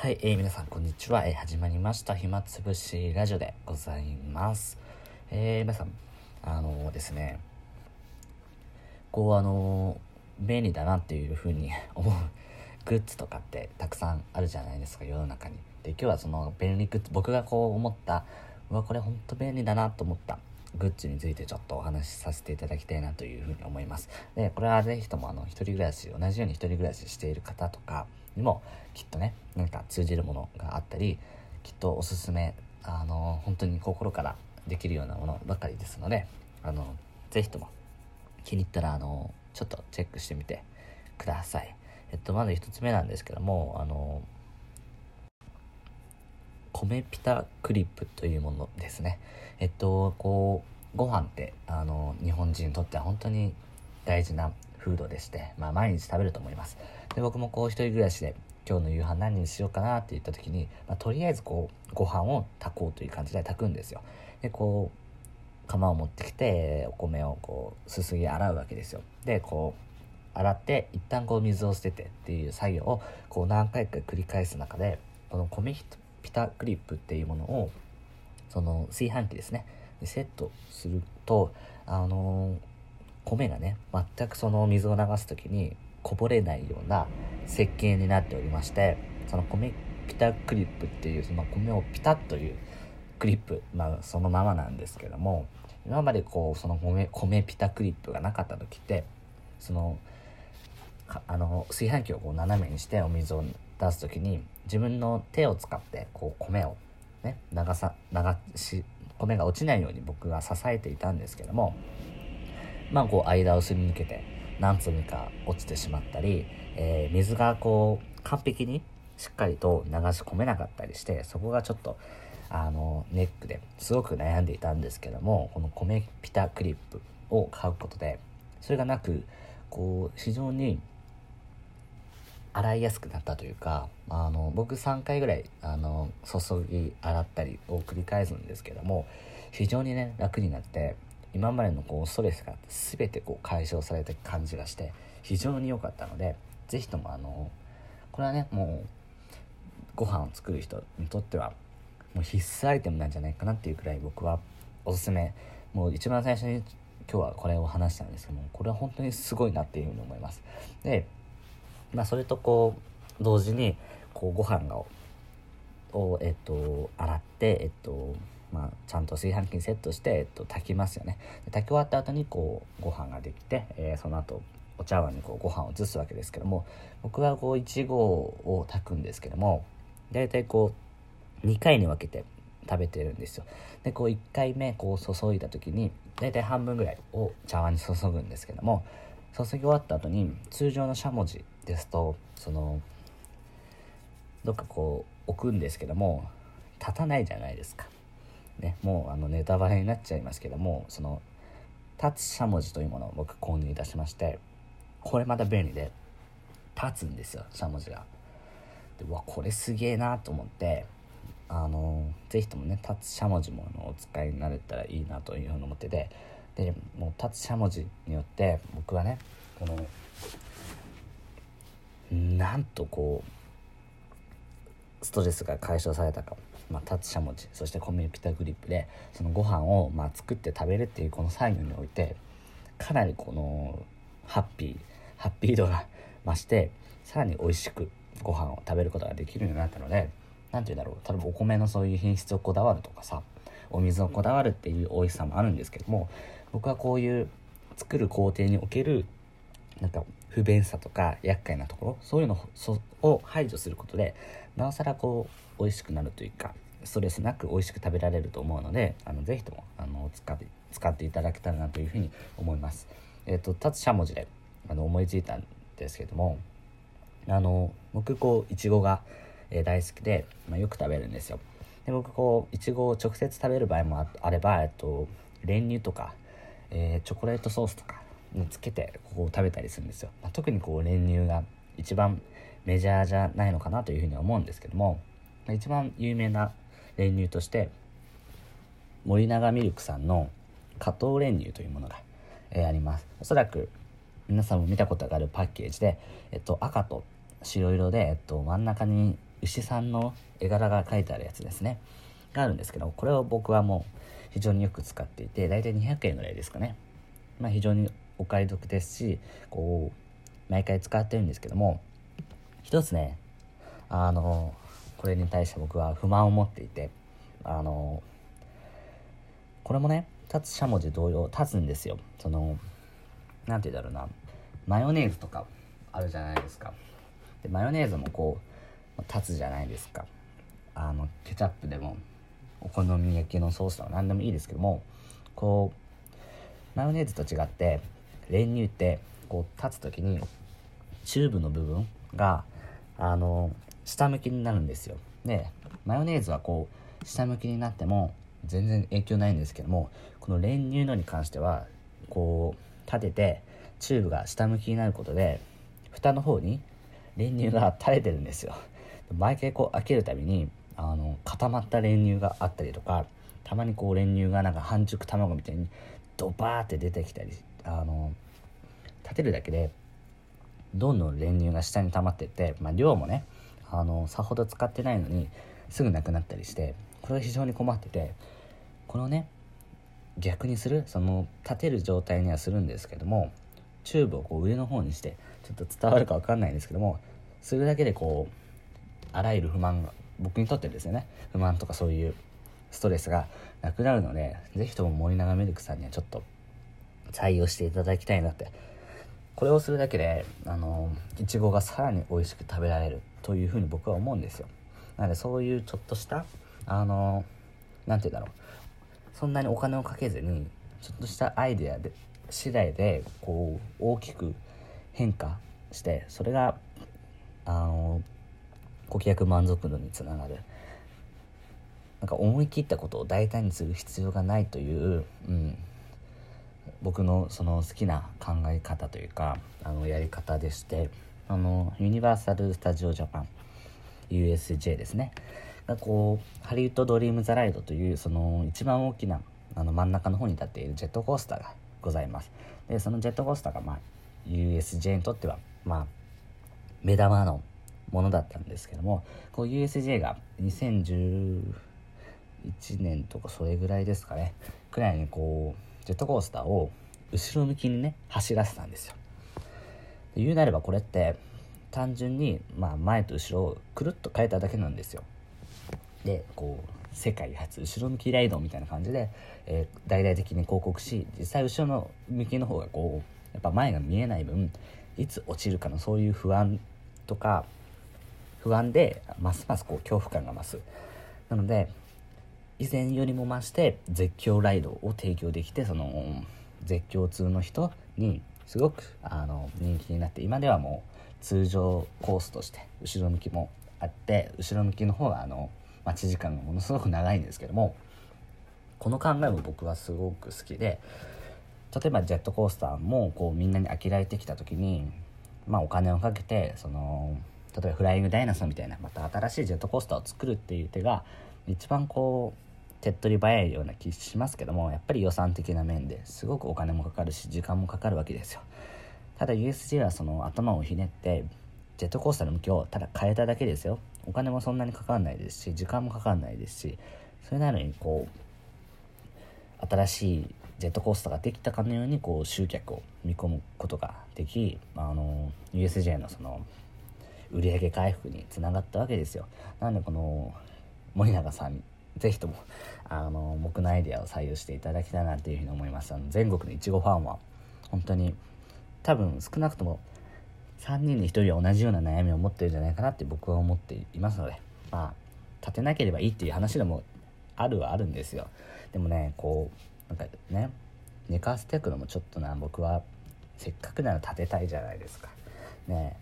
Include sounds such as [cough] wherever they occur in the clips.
はい、えー、皆さんこんにちは、えー、始まりました暇つぶしラジオでございます。えー、皆さん、あのー、ですね、こうあの、便利だなっていうふうに [laughs] 思うグッズとかってたくさんあるじゃないですか、世の中に。で、今日はその便利グッズ、僕がこう思った、うわ、これほんと便利だなと思ったグッズについてちょっとお話しさせていただきたいなというふうに思います。で、これはぜひともあの、一人暮らし、同じように一人暮らししている方とか、にもきっとね何か通じるものがあったりきっとおすすめあの本当に心からできるようなものばかりですのであのぜひとも気に入ったらあのちょっとチェックしてみてください。えっと、まず1つ目なんですけどもあの米ピタクリップというものですね。えっとこうご飯ってあの日本人にとっては本当に大事なフードでして、まあ、毎日食べると思います。で僕もこう一人暮らしで今日の夕飯何にしようかなって言った時に、まあ、とりあえずこうご飯を炊こうという感じで炊くんですよ。でこう釜を持ってきてお米をこうすすぎ洗うわけですよ。でこう洗って一旦こう水を捨ててっていう作業をこう何回か繰り返す中でこの米ピタクリップっていうものをその炊飯器ですね。でセットするとあの米がね全くその水を流す時にこぼれないような設計になっておりましてその米ピタクリップっていうその米をピタッというクリップ、まあ、そのままなんですけども今までこうその米米ピタクリップがなかった時ってそのあの炊飯器をこう斜めにしてお水を出す時に自分の手を使ってこう米をね流さ流し米が落ちないように僕が支えていたんですけどもまあこう間をすり抜けて何粒か落ちてしまったり、えー、水がこう完璧にしっかりと流し込めなかったりしてそこがちょっとあのネックですごく悩んでいたんですけどもこの米ピタクリップを買うことでそれがなくこう非常に洗いやすくなったというかあの僕3回ぐらいあの注ぎ洗ったりを繰り返すんですけども非常にね楽になって今までのこうストレスが全てこう解消された感じがして非常に良かったので是非ともあのこれはねもうご飯を作る人にとってはもう必須アイテムなんじゃないかなっていうくらい僕はおすすめ。もう一番最初に今日はこれを話したんですけどもこれは本当にすごいなっていうふうに思います。でまあそれとこう同時にこうご飯がをえっと洗ってえっとまあ、ちゃんと炊飯器にセットして、えっと、炊きますよね。炊き終わった後にこうご飯ができて、えー、その後お茶碗にこうご飯を移すわけですけども僕はこう1合を炊くんですけども大体こう2回に分けて食べてるんですよ。でこう1回目こう注いだ時に大体半分ぐらいを茶碗に注ぐんですけども注ぎ終わった後に通常のしゃもじですとそのどっかこう置くんですけども立たないじゃないですか。ね、もうあのネタバレになっちゃいますけどもその立つしゃもじというものを僕購入いたしましてこれまた便利で立つんですよしゃもじが。でうわこれすげえなと思ってあのぜひともね立つしゃもじものお使いになれたらいいなというふうに思っててでもう立つしゃもじによって僕はねこのなんとこうストレスが解消されたか。まあ、立つしゃもじ。そして米ピタグリップでそのご飯をまあ作って食べるっていうこの作業においてかなりこのハッピーハッピー度が [laughs] 増してさらに美味しくご飯を食べることができるようになったので何て言うんだろう。例えばお米のそういう品質をこだわるとかさお水をこだわるっていう美味しさもあるんですけども僕はこういう作る工程におけるなんか不便さとか厄介なところそういうのを排除することでなおさらこう美味しくなるというかストレスなく美味しく食べられると思うのであのぜひともあの使って使っていただけたらなというふうに思います。えっ、ー、と立つしゃもじであの思いついたんですけどもあの僕こういちごが、えー、大好きで、まあ、よく食べるんですよ。で僕こういちごを直接食べる場合もあれば、えっと、練乳とか、えー、チョコレートソースとかにつけてここを食べたりするんですよ。まあ、特にこう練乳が一番メジャーじゃないのかなというふうに思うんですけども一番有名な練乳として森永ミルクさんの加糖練乳というものが、えー、ありますおそらく皆さんも見たことがあるパッケージで、えっと、赤と白色で、えっと、真ん中に牛さんの絵柄が描いてあるやつですねがあるんですけどこれを僕はもう非常によく使っていて大体200円ぐらいですかね。まあ非常にお買い得ですしこう毎回使ってるんですけども一つねあのこれに対して僕は不満を持っていてあのこれもね立つしゃもじ同様立つんですよ。その何て言うだろうな。マヨネーズとかあるじゃないですか。でマヨネーズもこう立つじゃないですか。あのケチャップでも。お好み焼きのソースとか何でもいいですけどもこうマヨネーズと違って練乳ってこう立つ時にチューブの部分があの下向きになるんですよ。でマヨネーズはこう下向きになっても全然影響ないんですけどもこの練乳のに関してはこう立ててチューブが下向きになることで蓋の方に練乳が垂れてるんですよ。毎回こう開けるたびにあの固まった練乳があったりとかたまにこう練乳がなんか半熟卵みたいにドバーって出てきたりあの立てるだけでどんどん練乳が下に溜まってって、まあ、量もねあのさほど使ってないのにすぐなくなったりしてこれが非常に困っててこのね逆にするその立てる状態にはするんですけどもチューブをこう上の方にしてちょっと伝わるか分かんないんですけどもするだけでこうあらゆる不満が僕にとってですね。不満とかそういうストレスがなくなるので是非とも森永ミルクさんにはちょっと採用していただきたいなって。これをするだけであのいちごがさらに美味しく食べられるというふうに僕は思うんですよ。なのでそういうちょっとしたあの何て言うんだろう。そんなにお金をかけずにちょっとしたアイデアで次第でこう大きく変化してそれがあの顧客満足度につながる。なんか思い切ったことを大胆にする必要がないという、うん、僕のその好きな考え方というかあのやり方でしてあのユニバーサル・スタジオ・ジャパン USJ ですね。がこうハリウッド・ドリーム・ザ・ライドというその一番大きなあの真ん中の方に立っているジェットコースターがございます。でそのジェットコースターが、まあ、USJ にとってはまあ目玉のものだったんですけどもこう USJ が2011年とかそれぐらいですかねくらいにこうジェットコースターを後ろ向きにね走らせたんですよ。で言うなればこれって単純に、まあ、前と後ろをくるっと変えただけなんですよ。でこう世界初後ろ向きライドみたいな感じで、えー、大々的に広告し実際後ろの向きの方がこうやっぱ前が見えない分いつ落ちるかのそういう不安とか不安でますますこう恐怖感が増す。なので以前よりも増して絶叫ライドを提供できてその絶叫通の人にすごくあの人気になって今ではもう通常コースとして後ろ向きもあって後ろ向きの方があの待ち時間がものすごく長いんですけどもこの考えも僕はすごく好きで例えばジェットコースターもこうみんなに飽きられてきた時にまあお金をかけてその例えばフライングダイナソーみたいなまた新しいジェットコースターを作るっていう手が一番こう手っ取り早いような気しますけどもやっぱり予算的な面ですごくお金もかかるし時間もかかるわけですよ。ただ USJ はその頭をひねってジェットコースターの向きをただ変えただけですよ。お金もそんなにかかんないですし時間もかかんないですしそれなのにこう新しいジェットコースターができたかのようにこう集客を見込むことができあの USJ のその売上回復につながったわけですよ。なのでこの森永さんにぜひともあの僕のアイデアを採用していただきたいなというふうに思いますあの全国のいちごファンは本当に多分少なくとも3人に1人は同じような悩みを持ってるんじゃないかなって僕は思っていますのでまあ立てなければいいっていう話でもあるはあるんですよ。でもねこうなんかね寝かせていくのもちょっとな僕はせっかくなら立てたいじゃないですか。ね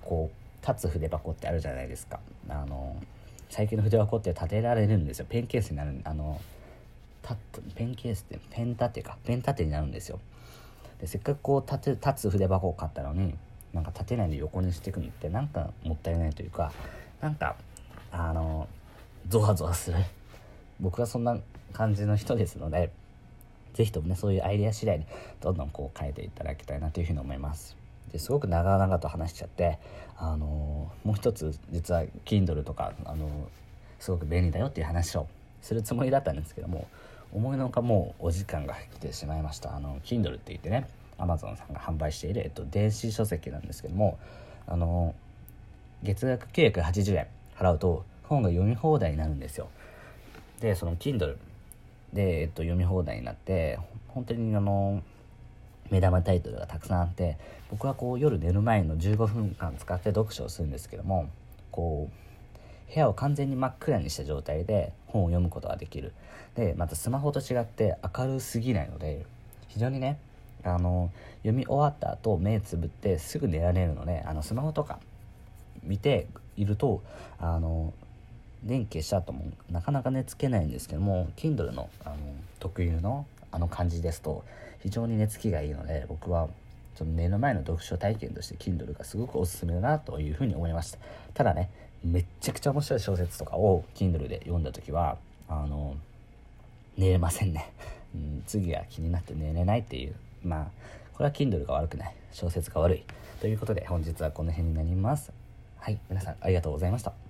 こう立つ筆箱ってあるじゃないですか。あの最近の筆箱って立てられるんですよ。ペンケースになるあのペンケースってペン立てか。ペン立てになるんですよ。でせっかくこう立て立つ筆箱を買ったのになんか立てないで横にしていくのってなんかもったいないというかなんかあのゾワゾワする。僕はそんな感じの人ですので是非ともねそういうアイデア次第でどんどんこう変えていただきたいなというふうに思います。ですごく長々と話しちゃってあのもう一つ実は Kindle とかあのすごく便利だよっていう話をするつもりだったんですけども思いのほかもうお時間が来てしまいました。あの Kindle って言ってね Amazon さんが販売している、えっと、電子書籍なんですけどもあの月額980円払うと本が読み放題になるんですよ。でその Kindle で、えっと、読み放題になって本当にあの目玉タイトルがたくさんあって僕はこう夜寝る前の15分間使って読書をするんですけどもこう部屋を完全に真っ暗にした状態で本を読むことができる。でまたスマホと違って明るすぎないので非常にねあの読み終わった後目つぶってすぐ寝られるのであのスマホとか見ているとあの電気した後もなかなか寝つけないんですけども Kindle のあの特有のあの感じですと非常に寝つきがいいので僕はその寝る前の読書体験として Kindle がすごくおすすめだなというふうに思いました。ただねめっちゃくちゃ面白い小説とかを Kindle で読んだ時はあの寝れませんね、[laughs] うん、次が気になって寝れないっていう。まあこれは Kindle が悪くない。小説が悪い。ということで本日はこの辺になります。はい皆さんありがとうございました。